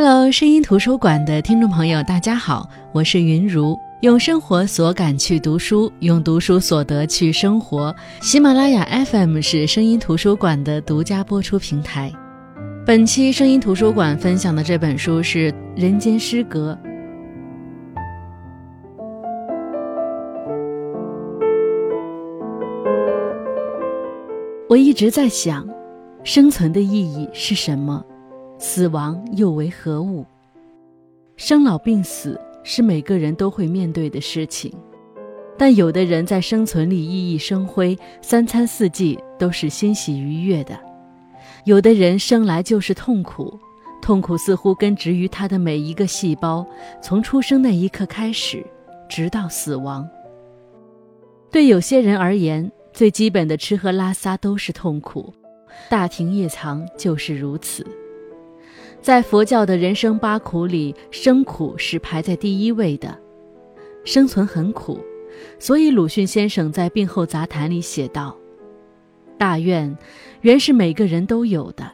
Hello，声音图书馆的听众朋友，大家好，我是云如，用生活所感去读书，用读书所得去生活。喜马拉雅 FM 是声音图书馆的独家播出平台。本期声音图书馆分享的这本书是《人间失格》。我一直在想，生存的意义是什么？死亡又为何物？生老病死是每个人都会面对的事情，但有的人在生存里熠熠生辉，三餐四季都是欣喜愉悦的；有的人生来就是痛苦，痛苦似乎根植于他的每一个细胞，从出生那一刻开始，直到死亡。对有些人而言，最基本的吃喝拉撒都是痛苦，大庭夜藏就是如此。在佛教的人生八苦里，生苦是排在第一位的。生存很苦，所以鲁迅先生在病后杂谈里写道：“大愿原是每个人都有的，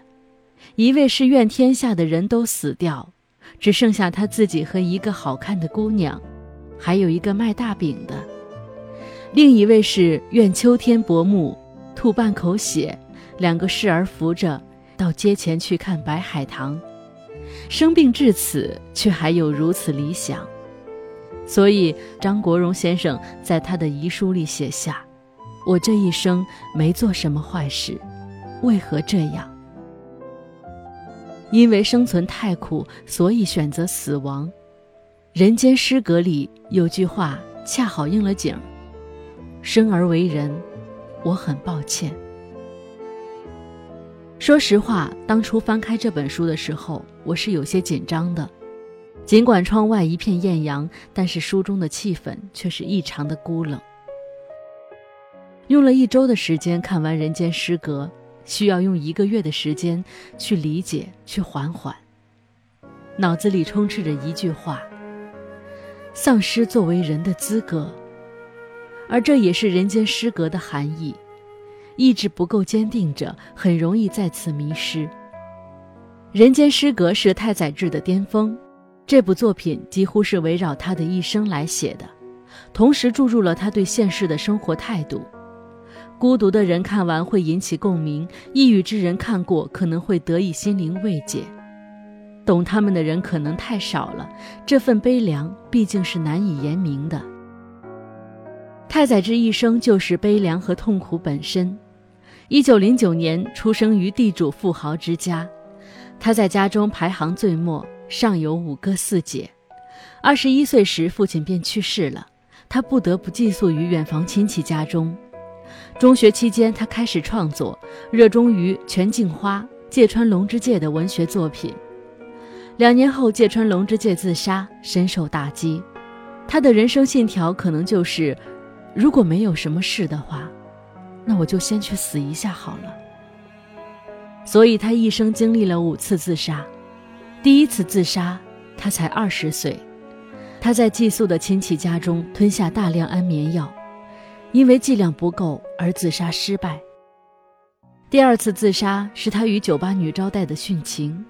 一位是愿天下的人都死掉，只剩下他自己和一个好看的姑娘，还有一个卖大饼的；另一位是愿秋天薄暮，吐半口血，两个侍儿扶着到街前去看白海棠。”生病至此，却还有如此理想，所以张国荣先生在他的遗书里写下：“我这一生没做什么坏事，为何这样？因为生存太苦，所以选择死亡。”《人间失格》里有句话恰好应了景：“生而为人，我很抱歉。”说实话，当初翻开这本书的时候，我是有些紧张的。尽管窗外一片艳阳，但是书中的气氛却是异常的孤冷。用了一周的时间看完《人间失格》，需要用一个月的时间去理解、去缓缓。脑子里充斥着一句话：丧失作为人的资格，而这也是《人间失格》的含义。意志不够坚定者，很容易再次迷失。《人间失格》是太宰治的巅峰，这部作品几乎是围绕他的一生来写的，同时注入了他对现实的生活态度。孤独的人看完会引起共鸣，抑郁之人看过可能会得以心灵慰藉。懂他们的人可能太少了，这份悲凉毕竟是难以言明的。太宰治一生就是悲凉和痛苦本身。一九零九年出生于地主富豪之家，他在家中排行最末，上有五哥四姐。二十一岁时，父亲便去世了，他不得不寄宿于远房亲戚家中。中学期间，他开始创作，热衷于全镜花、芥川龙之介的文学作品。两年后，芥川龙之介自杀，深受打击。他的人生信条可能就是：如果没有什么事的话。那我就先去死一下好了。所以他一生经历了五次自杀。第一次自杀，他才二十岁，他在寄宿的亲戚家中吞下大量安眠药，因为剂量不够而自杀失败。第二次自杀是他与酒吧女招待的殉情，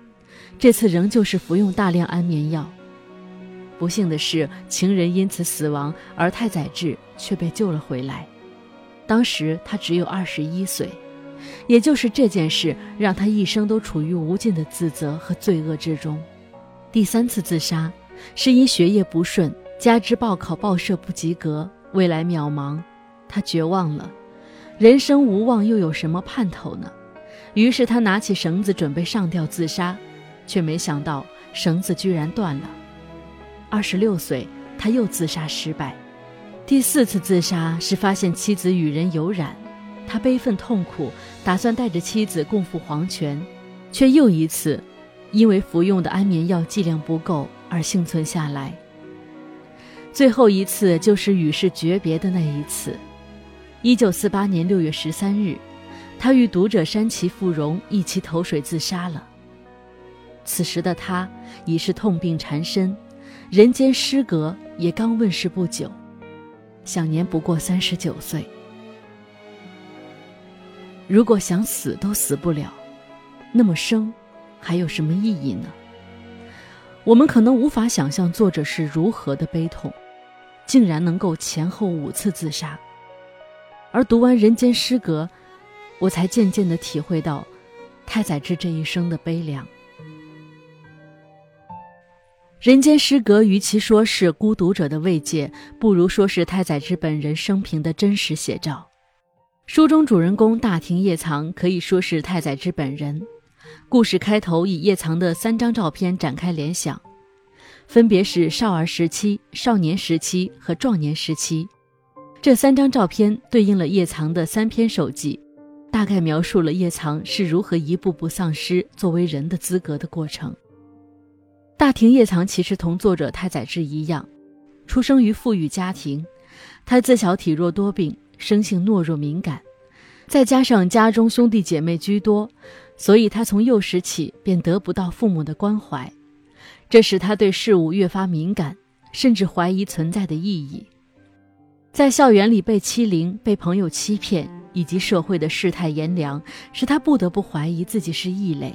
这次仍旧是服用大量安眠药。不幸的是，情人因此死亡，而太宰治却被救了回来。当时他只有二十一岁，也就是这件事让他一生都处于无尽的自责和罪恶之中。第三次自杀是因学业不顺，加之报考报社不及格，未来渺茫，他绝望了，人生无望又有什么盼头呢？于是他拿起绳子准备上吊自杀，却没想到绳子居然断了。二十六岁，他又自杀失败。第四次自杀是发现妻子与人有染，他悲愤痛苦，打算带着妻子共赴黄泉，却又一次因为服用的安眠药剂量不够而幸存下来。最后一次就是与世诀别的那一次，一九四八年六月十三日，他与读者山崎富荣一起投水自杀了。此时的他已是痛病缠身，人间失格也刚问世不久。享年不过三十九岁。如果想死都死不了，那么生还有什么意义呢？我们可能无法想象作者是如何的悲痛，竟然能够前后五次自杀。而读完《人间失格》，我才渐渐地体会到太宰治这一生的悲凉。《人间失格》与其说是孤独者的慰藉，不如说是太宰治本人生平的真实写照。书中主人公大庭叶藏可以说是太宰治本人。故事开头以叶藏的三张照片展开联想，分别是少儿时期、少年时期和壮年时期。这三张照片对应了叶藏的三篇手记，大概描述了叶藏是如何一步步丧失作为人的资格的过程。大庭叶藏其实同作者太宰治一样，出生于富裕家庭，他自小体弱多病，生性懦弱敏感，再加上家中兄弟姐妹居多。所以，他从幼时起便得不到父母的关怀，这使他对事物越发敏感，甚至怀疑存在的意义。在校园里被欺凌、被朋友欺骗，以及社会的世态炎凉，使他不得不怀疑自己是异类。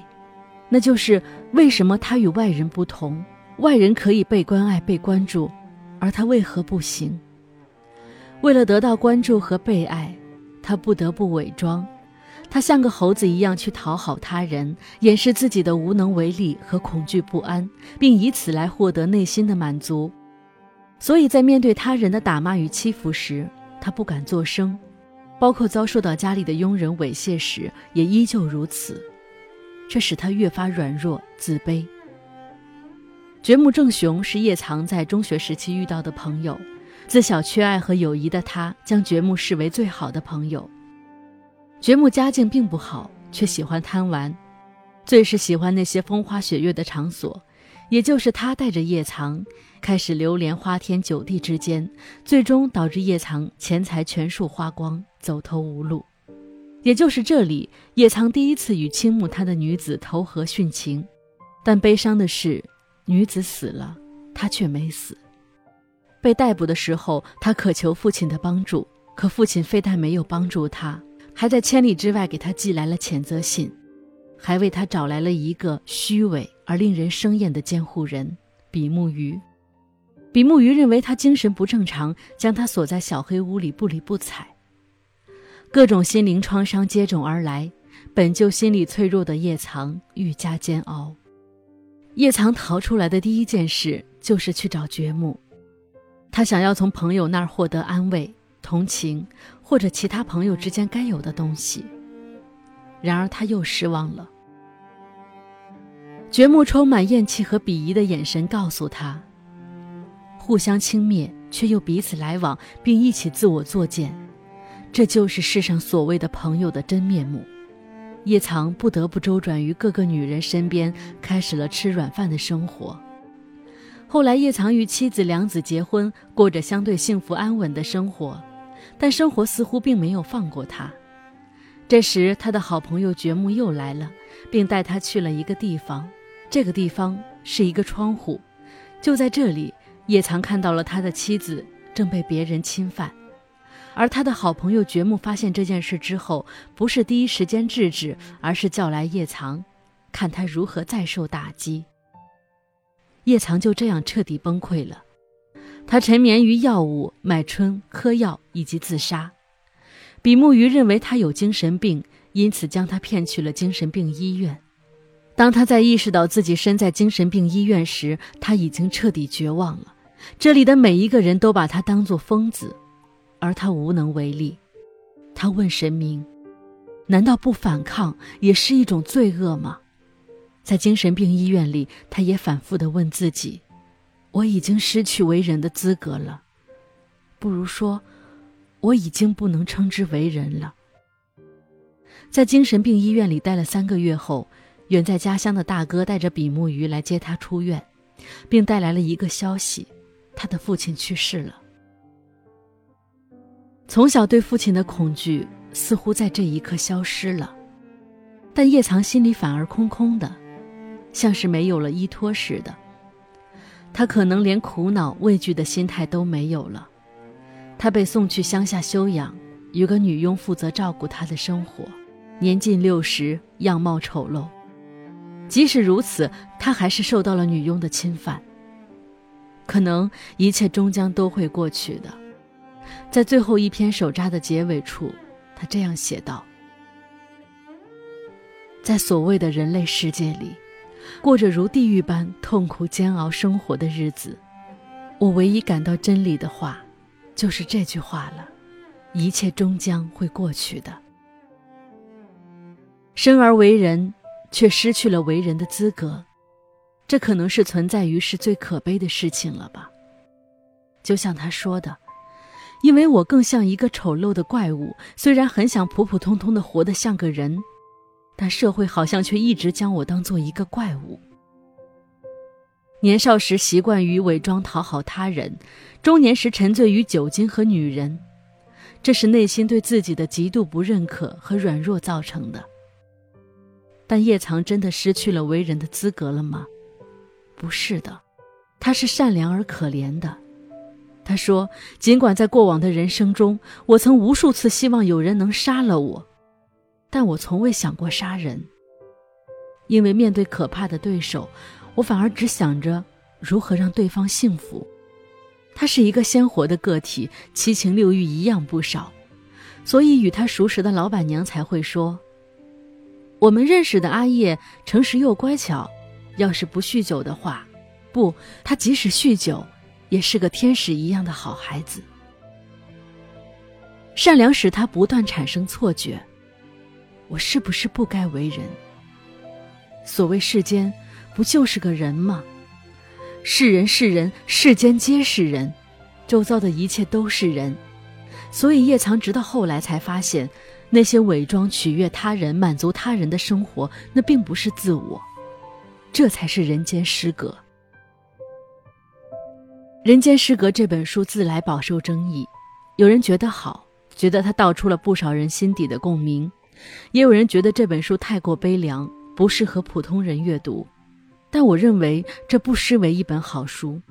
那就是为什么他与外人不同？外人可以被关爱、被关注，而他为何不行？为了得到关注和被爱，他不得不伪装。他像个猴子一样去讨好他人，掩饰自己的无能为力和恐惧不安，并以此来获得内心的满足。所以在面对他人的打骂与欺负时，他不敢作声；包括遭受到家里的佣人猥亵时，也依旧如此。这使他越发软弱、自卑。掘木正雄是叶藏在中学时期遇到的朋友，自小缺爱和友谊的他，将掘木视为最好的朋友。掘木家境并不好，却喜欢贪玩，最是喜欢那些风花雪月的场所。也就是他带着叶藏开始流连花天酒地之间，最终导致叶藏钱财全数花光，走投无路。也就是这里，叶藏第一次与倾慕他的女子投河殉情。但悲伤的是，女子死了，他却没死。被逮捕的时候，他渴求父亲的帮助，可父亲非但没有帮助他。还在千里之外给他寄来了谴责信，还为他找来了一个虚伪而令人生厌的监护人比目鱼。比目鱼认为他精神不正常，将他锁在小黑屋里不理不睬。各种心灵创伤接踵而来，本就心理脆弱的叶藏愈加煎熬。叶藏逃出来的第一件事就是去找掘木，他想要从朋友那儿获得安慰。同情，或者其他朋友之间该有的东西。然而他又失望了。掘木充满厌弃和鄙夷的眼神告诉他：互相轻蔑，却又彼此来往，并一起自我作践，这就是世上所谓的朋友的真面目。叶藏不得不周转于各个女人身边，开始了吃软饭的生活。后来，叶藏与妻子梁子结婚，过着相对幸福安稳的生活。但生活似乎并没有放过他。这时，他的好朋友掘木又来了，并带他去了一个地方。这个地方是一个窗户，就在这里，叶藏看到了他的妻子正被别人侵犯。而他的好朋友掘木发现这件事之后，不是第一时间制止，而是叫来叶藏，看他如何再受打击。叶藏就这样彻底崩溃了。他沉湎于药物、买春、嗑药以及自杀。比目鱼认为他有精神病，因此将他骗去了精神病医院。当他在意识到自己身在精神病医院时，他已经彻底绝望了。这里的每一个人都把他当作疯子，而他无能为力。他问神明：“难道不反抗也是一种罪恶吗？”在精神病医院里，他也反复地问自己。我已经失去为人的资格了，不如说，我已经不能称之为人了。在精神病医院里待了三个月后，远在家乡的大哥带着比目鱼来接他出院，并带来了一个消息：他的父亲去世了。从小对父亲的恐惧似乎在这一刻消失了，但叶藏心里反而空空的，像是没有了依托似的。他可能连苦恼、畏惧的心态都没有了。他被送去乡下休养，有个女佣负责照顾他的生活。年近六十，样貌丑陋。即使如此，他还是受到了女佣的侵犯。可能一切终将都会过去的。在最后一篇手札的结尾处，他这样写道：“在所谓的人类世界里，过着如地狱般痛苦煎熬生活的日子，我唯一感到真理的话，就是这句话了：一切终将会过去的。生而为人，却失去了为人的资格，这可能是存在于世最可悲的事情了吧？就像他说的。”因为我更像一个丑陋的怪物，虽然很想普普通通的活得像个人，但社会好像却一直将我当做一个怪物。年少时习惯于伪装讨好他人，中年时沉醉于酒精和女人，这是内心对自己的极度不认可和软弱造成的。但叶藏真的失去了为人的资格了吗？不是的，他是善良而可怜的。他说：“尽管在过往的人生中，我曾无数次希望有人能杀了我，但我从未想过杀人。因为面对可怕的对手，我反而只想着如何让对方幸福。他是一个鲜活的个体，七情六欲一样不少，所以与他熟识的老板娘才会说：‘我们认识的阿叶诚实又乖巧，要是不酗酒的话，不，他即使酗酒。’”也是个天使一样的好孩子，善良使他不断产生错觉：我是不是不该为人？所谓世间，不就是个人吗？是人是人，世间皆是人，周遭的一切都是人。所以叶藏直到后来才发现，那些伪装取悦他人、满足他人的生活，那并不是自我，这才是人间失格。《人间失格》这本书自来饱受争议，有人觉得好，觉得它道出了不少人心底的共鸣；也有人觉得这本书太过悲凉，不适合普通人阅读。但我认为这不失为一本好书。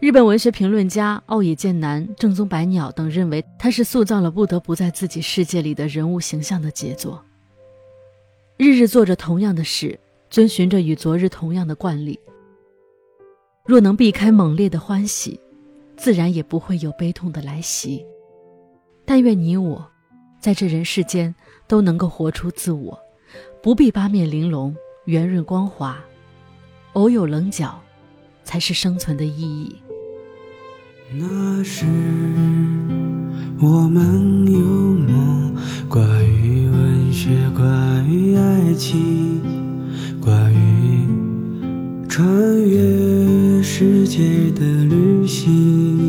日本文学评论家奥野健男、正宗白鸟等认为，它是塑造了不得不在自己世界里的人物形象的杰作。日日做着同样的事，遵循着与昨日同样的惯例。若能避开猛烈的欢喜，自然也不会有悲痛的来袭。但愿你我，在这人世间都能够活出自我，不必八面玲珑、圆润光滑，偶有棱角，才是生存的意义。那时我们有梦，关于文学，关于爱情，关于穿越。世界的旅行，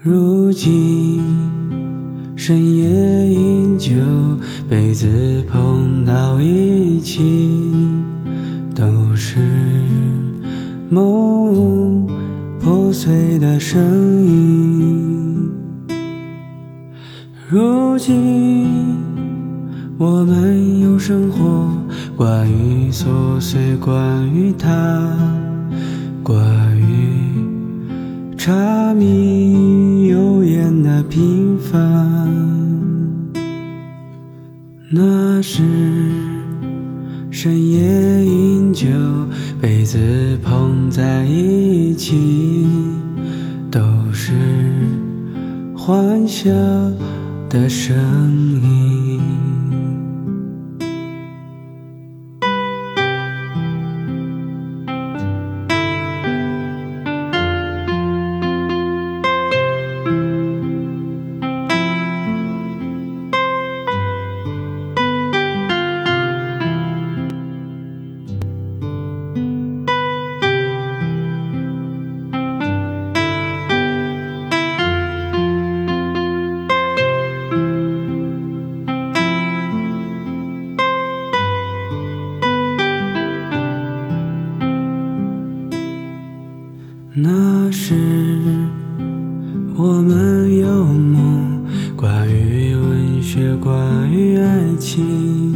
如今深夜饮酒，杯子碰到一起，都是梦破碎的声音。如今我们有生活。关于琐碎，关于他，关于柴米油盐的平凡。那时深夜饮酒，杯子碰在一起，都是欢笑的声音。于爱情，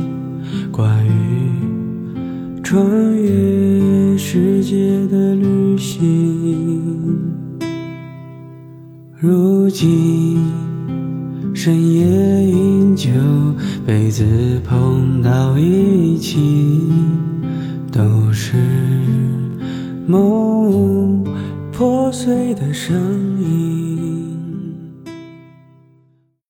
关于穿越世界的旅行。如今深夜饮酒杯子碰到一起，都是梦破碎的声音。